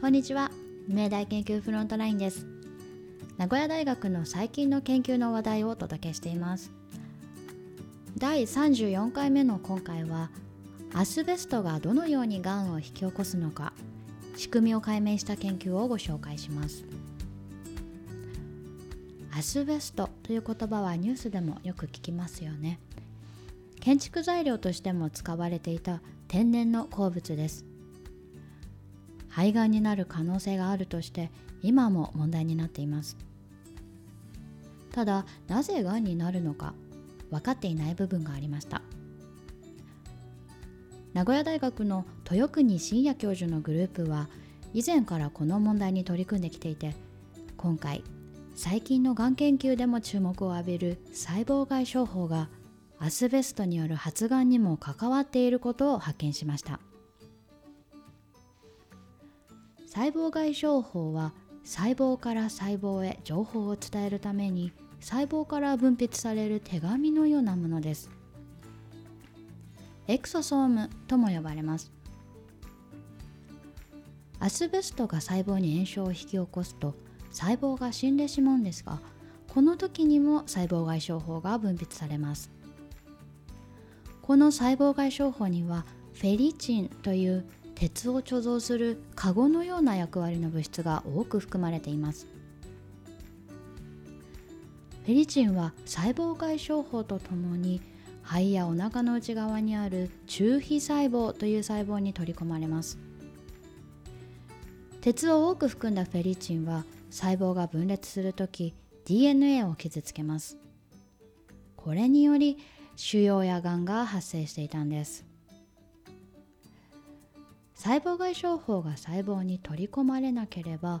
こんにちは。明大研究フロントラインです。名古屋大学の最近の研究の話題をお届けしています。第34回目の今回はアスベストがどのようにがんを引き起こすのか仕組みを解明した研究をご紹介します。アスベストという言葉はニュースでもよく聞きますよね。建築材料としても使われていた天然の鉱物です。肺がんになる可能性があるとして今も問題になっています。ただなぜがんになるのか分かっていない部分がありました。名古屋大学の豊国真也教授のグループは以前からこの問題に取り組んできていて今回最近のがん研究でも注目を浴びる細胞外商法がアスベストによる発がんにも関わっていることを発見しました。細胞外商法は細胞から細胞へ情報を伝えるために細胞から分泌される手紙のようなものです。エクソソームとも呼ばれます。アスベストが細胞に炎症を引き起こすと細胞が死んでしまうんですがこの時にも細胞外傷法が分泌されます。この細胞外傷法にはフェリチンという鉄を貯蔵するカゴのような役割の物質が多く含まれています。フェリチンは細胞外傷法とともに肺やお腹の内側にある中皮細胞という細胞に取り込まれます。鉄を多く含んだフェリチンは細胞が分裂するとき DNA を傷つけます。これにより腫瘍やがんが発生していたんです。細胞外傷法が細胞に取り込まれなければ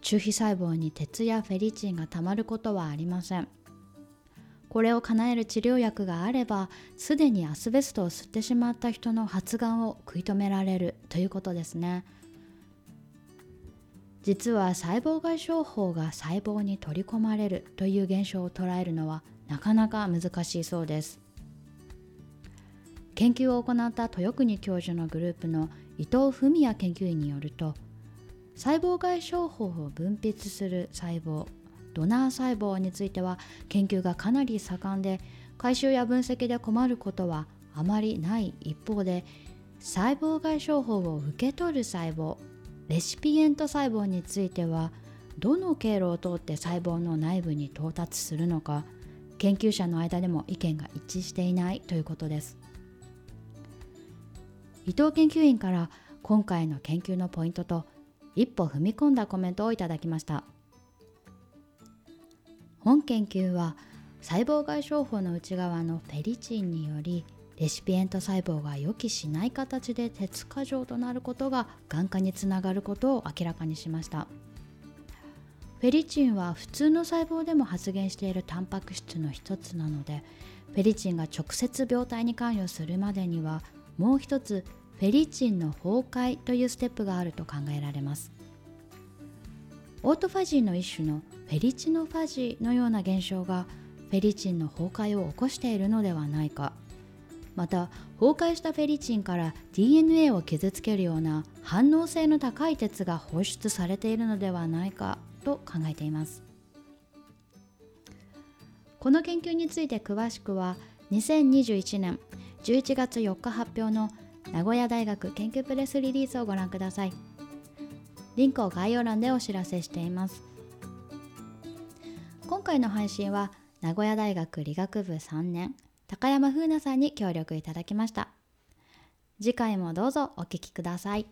中皮細胞に鉄やフェリチンがたまることはありません。これを叶える治療薬があればすでにアスベストを吸ってしまった人の発がんを食い止められるということですね。実は細胞外傷法が細胞に取り込まれるという現象を捉えるのはなかなか難しいそうです。研究を行った豊国教授のグループの伊藤文也研究員によると細胞外傷法を分泌する細胞ドナー細胞については研究がかなり盛んで回収や分析で困ることはあまりない一方で細胞外傷法を受け取る細胞レシピエント細胞についてはどの経路を通って細胞の内部に到達するのか研究者の間でも意見が一致していないということです。伊藤研究員から今回の研究のポイントと一歩踏み込んだコメントをいただきました。本研究は細胞外傷法の内側のフェリチンによりレシピエント細胞が予期しない形で鉄過剰となることが眼科につながることを明らかにしました。フェリチンは普通の細胞でも発現しているタンパク質の一つなのでフェリチンが直接病態に関与するまでにはもう一つフェリチンの崩壊というステップがあると考えられます。オートファジーの一種のフェリチノファジーのような現象がフェリチンの崩壊を起こしているのではないか。また崩壊したフェリチンから DNA を傷つけるような反応性の高い鉄が放出されているのではないかと考えています。この研究について詳しくは2021年11月4日発表の名古屋大学研究プレスリリースをご覧ください。リンクを概要欄でお知らせしています。今回の配信は名古屋大学理学部3年高山風奈さんに協力いただきました。次回もどうぞお聴きください。